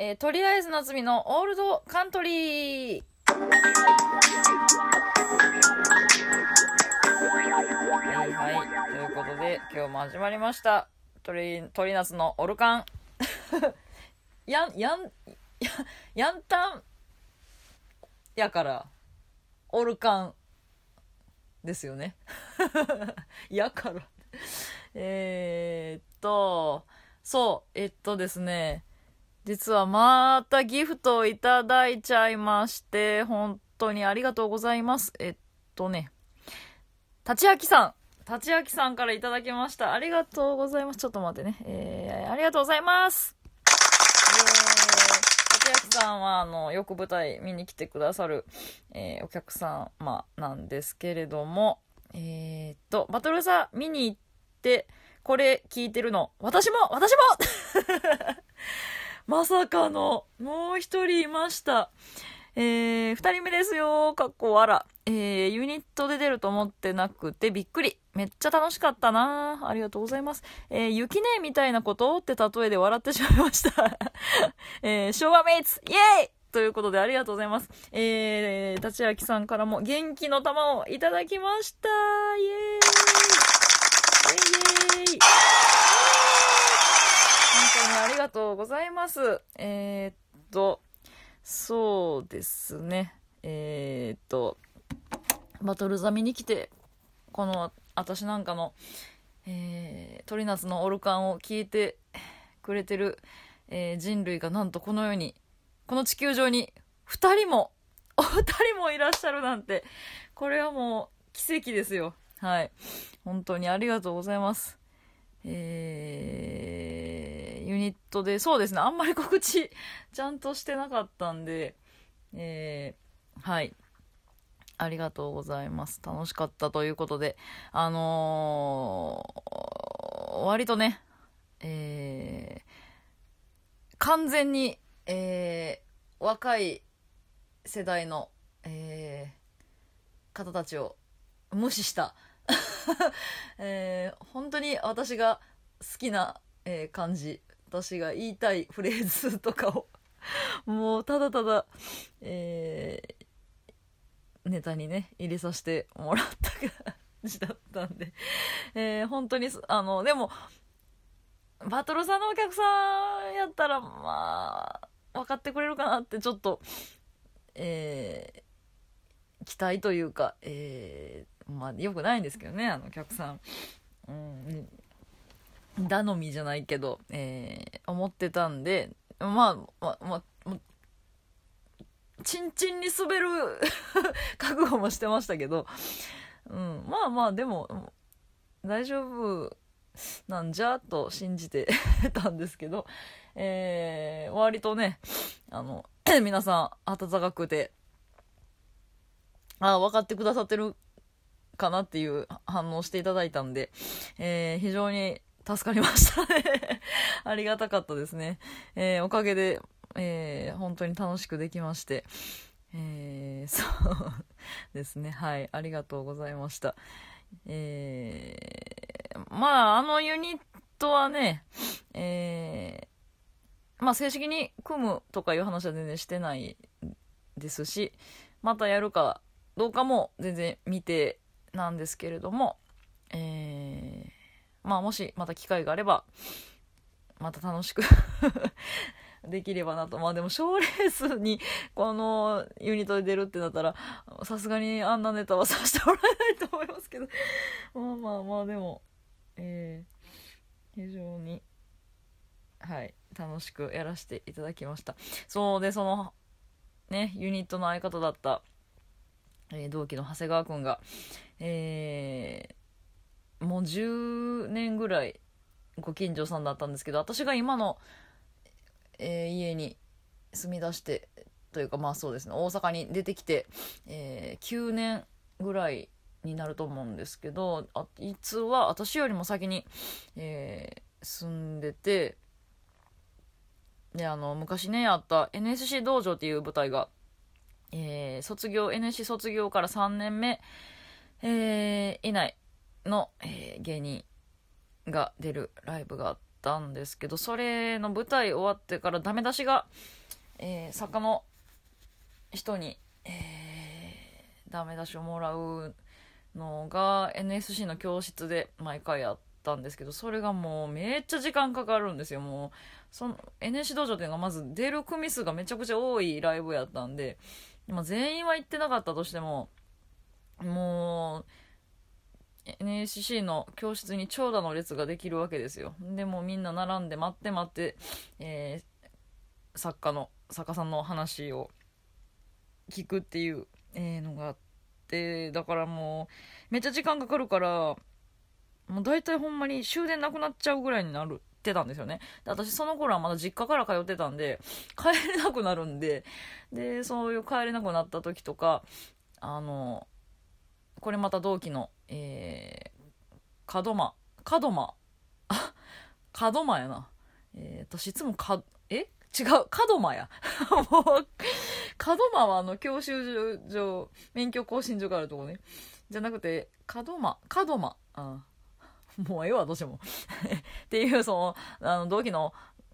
えー、とりあえず夏美のオールドカントリー。はいはい。ということで、今日も始まりました。鳥、鳥夏のオルカン。やん、やん、や、やんたん、やから、オルカン、ですよね。やから。えーっと、そう、えっとですね、実はまたギフトをいただいちゃいまして、本当にありがとうございます。えっとね、立ちあきさん。立ちあきさんからいただきました。ありがとうございます。ちょっと待ってね。えー、ありがとうございます。えー、立ちあきさんは、あの、よく舞台見に来てくださる、えー、お客様なんですけれども、えー、っと、バトルサ見に行って、これ聞いてるの、私も私も まさかの、もう一人いました。えー、二人目ですよ、かっこわら。えー、ユニットで出ると思ってなくてびっくり。めっちゃ楽しかったなありがとうございます。えー、雪ねみたいなことって例えで笑ってしまいました。えー、昭和メイツイェーイということでありがとうございます。えー、立ち明さんからも元気の玉をいただきました。イエーイイエーイありがとうございます。えー、っと、そうですね。えー、っと、バトルザミに来て、この、私なんかの、えー、鳥夏のオルカンを聞いてくれてる、えー人類がなんとこの世に、この地球上に、二人も、お 二人もいらっしゃるなんて、これはもう奇跡ですよ。はい。本当にありがとうございます。えー、ユニットで、そうですね、あんまり告知 ちゃんとしてなかったんで、えー、はい。ありがとうございます。楽しかったということで、あのー割とね、えー、完全に、えー、若い世代の、えー、方たちを無視した、えー本当に私が好きな、えー感じ私が言いたいフレーズとかをもうただただ、えーネタにね入れさせてもらった感じだったんで、えー本当にあのでもバトルさんのお客さんやったらまあ分かってくれるかなってちょっとえー期待というか、えーまあよくないんですけどねあのお客さん、うん、頼みじゃないけど、えー思ってたんでまあまあまあまあチンチンに滑る 覚悟もしてましたけど、うん、まあまあでも大丈夫なんじゃと信じて たんですけど、えー割とねあの 皆さん温かくてあ分かってくださってるかなっていう反応していただいたんで、えー非常に助かりましたね。ありがたかったですね。えーおかげで、えー本当に楽しくできまして、えーそうですね。はい。ありがとうございました。えーまあ、あのユニットはね、えーまあ、正式に組むとかいう話は全然してないですし、またやるかどうかも全然未定なんですけれども、えーまあもしまた機会があれば、また楽しく できればなと。まあでも賞レースにこのユニットで出るってなったら、さすがにあんなネタはさせてもらえないと思いますけど、まあまあまあでも、えー非常に、はい、楽しくやらせていただきました。そうで、その、ね、ユニットの相方だった、えー同期の長谷川くんが、えーもう10年ぐらいご近所さんだったんですけど、私が今の、えー家に住み出して、というかまあそうですね、大阪に出てきて、えー9年ぐらいになると思うんですけど、あいつは私よりも先に、えー住んでて、で、あの、昔ね、あった NSC 道場っていう舞台が、えー卒業、NSC 卒業から3年目、えー以内の、えー芸人が出るライブがあったんですけど、それの舞台終わってからダメ出しが、えー、作家の人に、えー、ダメ出しをもらうのが NSC の教室で毎回あったんですけど、それがもうめっちゃ時間かかるんですよ。もう、その NSC 道場っていうのがまず出る組数がめちゃくちゃ多いライブやったんで、ま、全員は行ってなかったとしても、もう、NSC の教室に長蛇の列ができるわけですよ。でもみんな並んで待って待って、えー、作家の、作家さんの話を聞くっていう、えー、のがあって、だからもう、めっちゃ時間かかるから、もう大体ほんまに終電なくなっちゃうぐらいになるってたんですよね。で私その頃はまだ実家から通ってたんで、帰れなくなるんで、で、そういう帰れなくなった時とか、あの、これまた同期の、えー、門間、門間、あ、門間やな。えー、私いつもか、え？違う、門間や。もう、門間はあの、教習所、免許更新所があるとこね。じゃなくて、門間、門間、あもうええわ、どうしても。っていう、その、あの、同期の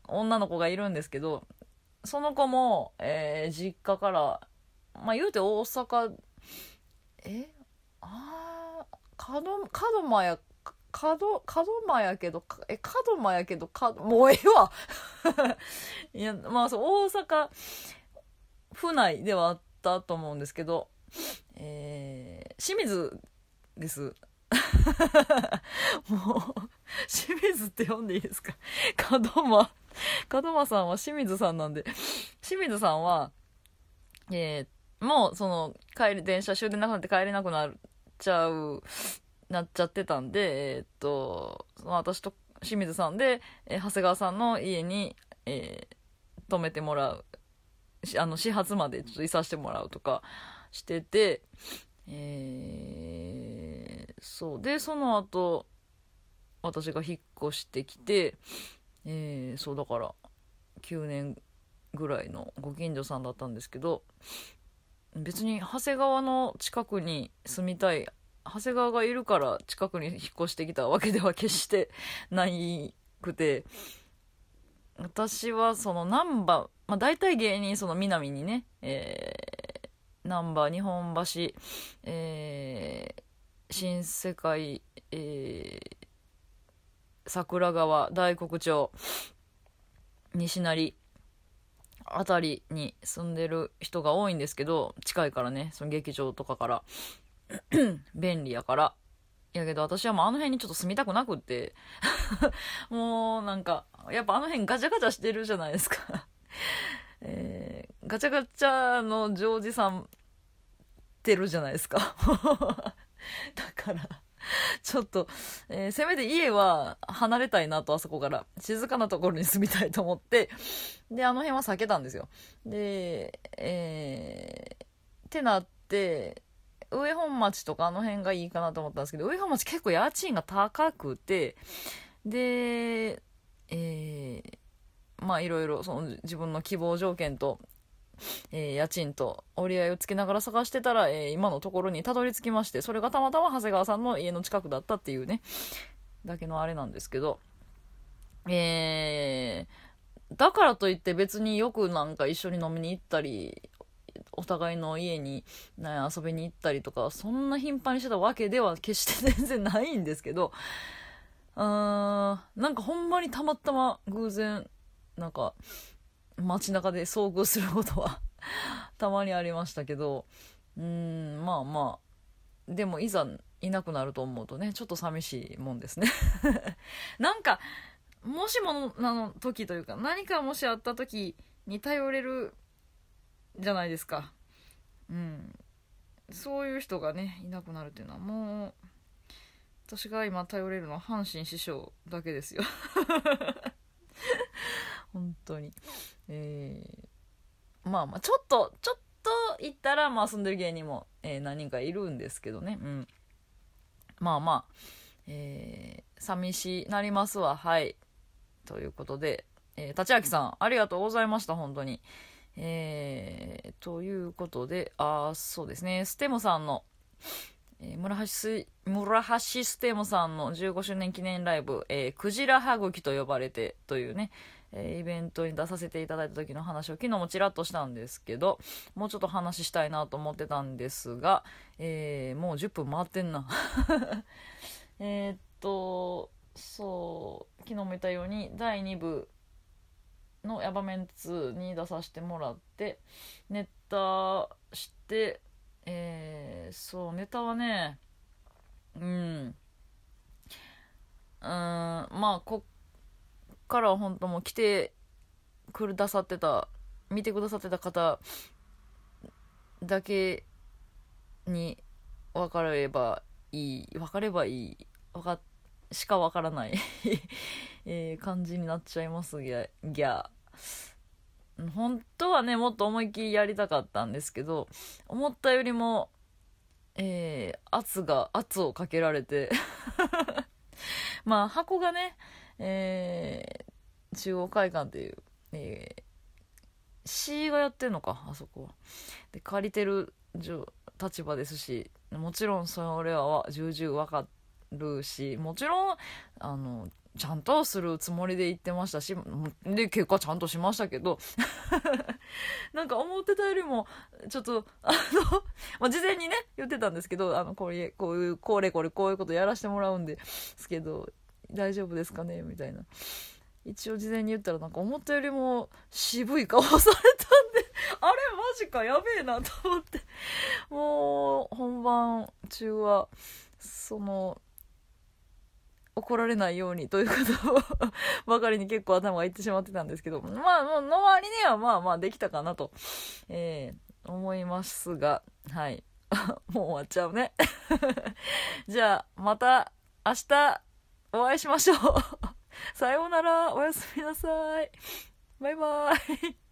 女の子がいるんですけど、その子も、えー、実家から、まあ言うて大阪、え？ああ、門、門間や、角、門間やけど、え、門間やけど、か、もうええわ。いや、まあそう、大阪府内ではあったと思うんですけど、えー、清水です。もう、清水って読んでいいですか？門間、門間さんは清水さんなんで、清水さんは、えー、もう、その、帰り、電車終電なくなって帰れなくなっちゃう、なっちゃってたんで、えー、っと、その私と清水さんで、えー、長谷川さんの家に、えー、泊めてもらう。あの、始発までちょっといさせてもらうとかしてて、えー、そう。で、その後、私が引っ越してきて、えー、そうだから、9年ぐらいのご近所さんだったんですけど、別に長谷川の近くに住みたい、長谷川がいるから近くに引っ越してきたわけでは決してないくて、私はその難波、まあ大体芸人その南にね、難波、日本橋、えー、新世界、えー、桜川、大黒町、西成、あたりに住んでる人が多いんですけど、近いからね、その劇場とかから。便利やから。やけど私はもうあの辺にちょっと住みたくなくって もうなんか、やっぱあの辺ガチャガチャしてるじゃないですか えー、ガチャガチャのジョージさんってるじゃないですか だから ちょっと、えー、せめて家は離れたいなと、あそこから。静かなところに住みたいと思って、で、あの辺は避けたんですよ。で、えー、ってなって、上本町とかあの辺がいいかなと思ったんですけど、上本町結構家賃が高くて、で、えー、まあいろいろその自分の希望条件と、えー、家賃と折り合いをつけながら探してたら、えー、今のところにたどり着きまして、それがたまたま長谷川さんの家の近くだったっていうね、だけのあれなんですけど、えー、だからといって別によくなんか一緒に飲みに行ったり、お互いの家に、ね、遊びに行ったりとか、そんな頻繁にしてたわけでは決して全然ないんですけど、うーん、なんかほんまにたまたま偶然なんか、街中で遭遇することは たまにありましたけど、うーん、まあまあ、でもいざいなくなると思うとね、ちょっと寂しいもんですね なんか、もしもの時というか、何かもしあった時に頼れるじゃないですか。うん。そういう人がね、いなくなるっていうのはもう、私が今頼れるのは阪神師匠だけですよ 本当に。えー、まあまあ、ちょっと、ちょっと行ったら、まあ遊んでる芸人も、えー、何人かいるんですけどね。うん。まあまあ、えー、寂しなりますわ。はい。ということで、えー、立明さん、ありがとうございました、本当に。えー、ということで、あそうですね、ステムさんの、えー、村橋村橋ステムさんの15周年記念ライブ、えー、クジラはぐきと呼ばれてというね、えー、イベントに出させていただいた時の話を昨日もちらっとしたんですけど、もうちょっと話したいなと思ってたんですが、えー、もう10分回ってんな。えっと、そう、昨日も言ったように、第2部のヤバメンツに出させてもらって、ネタして、えー、そう、ネタはね、うん、うん、まあ、こからは本当もう来てくださってた見てくださってた方だけに分かればいい分かればいい分かしか分からない え感じになっちゃいますギャギャ本当はねもっと思いっきりやりたかったんですけど思ったよりもえー、圧が圧をかけられて。まあ箱がねえー、中央会館っていう、えー、C がやってんのかあそこは。で借りてる立場ですしもちろんそれは重々わかるしもちろんあのちゃんとするつもりで言ってましたしで結果ちゃんとしましたけど なんか思ってたよりもちょっとあの、まあ、事前にね言ってたんですけどあのこれこういうこれこれこういうことやらせてもらうんですけど大丈夫ですかね？みたいな。一応事前に言ったらなんか思ったよりも渋い顔されたんで。あれ？マジか？やべえなと思って。もう本番中はその怒られないようにということ ばかりに結構頭がいってしまってたんですけど。まあもうの割にはまあまあできたかなと、えー、思いますが。はい。もう終わっちゃうね。じゃあまた明日お会いしましょう さようなら。おやすみなさい。バイバーイ。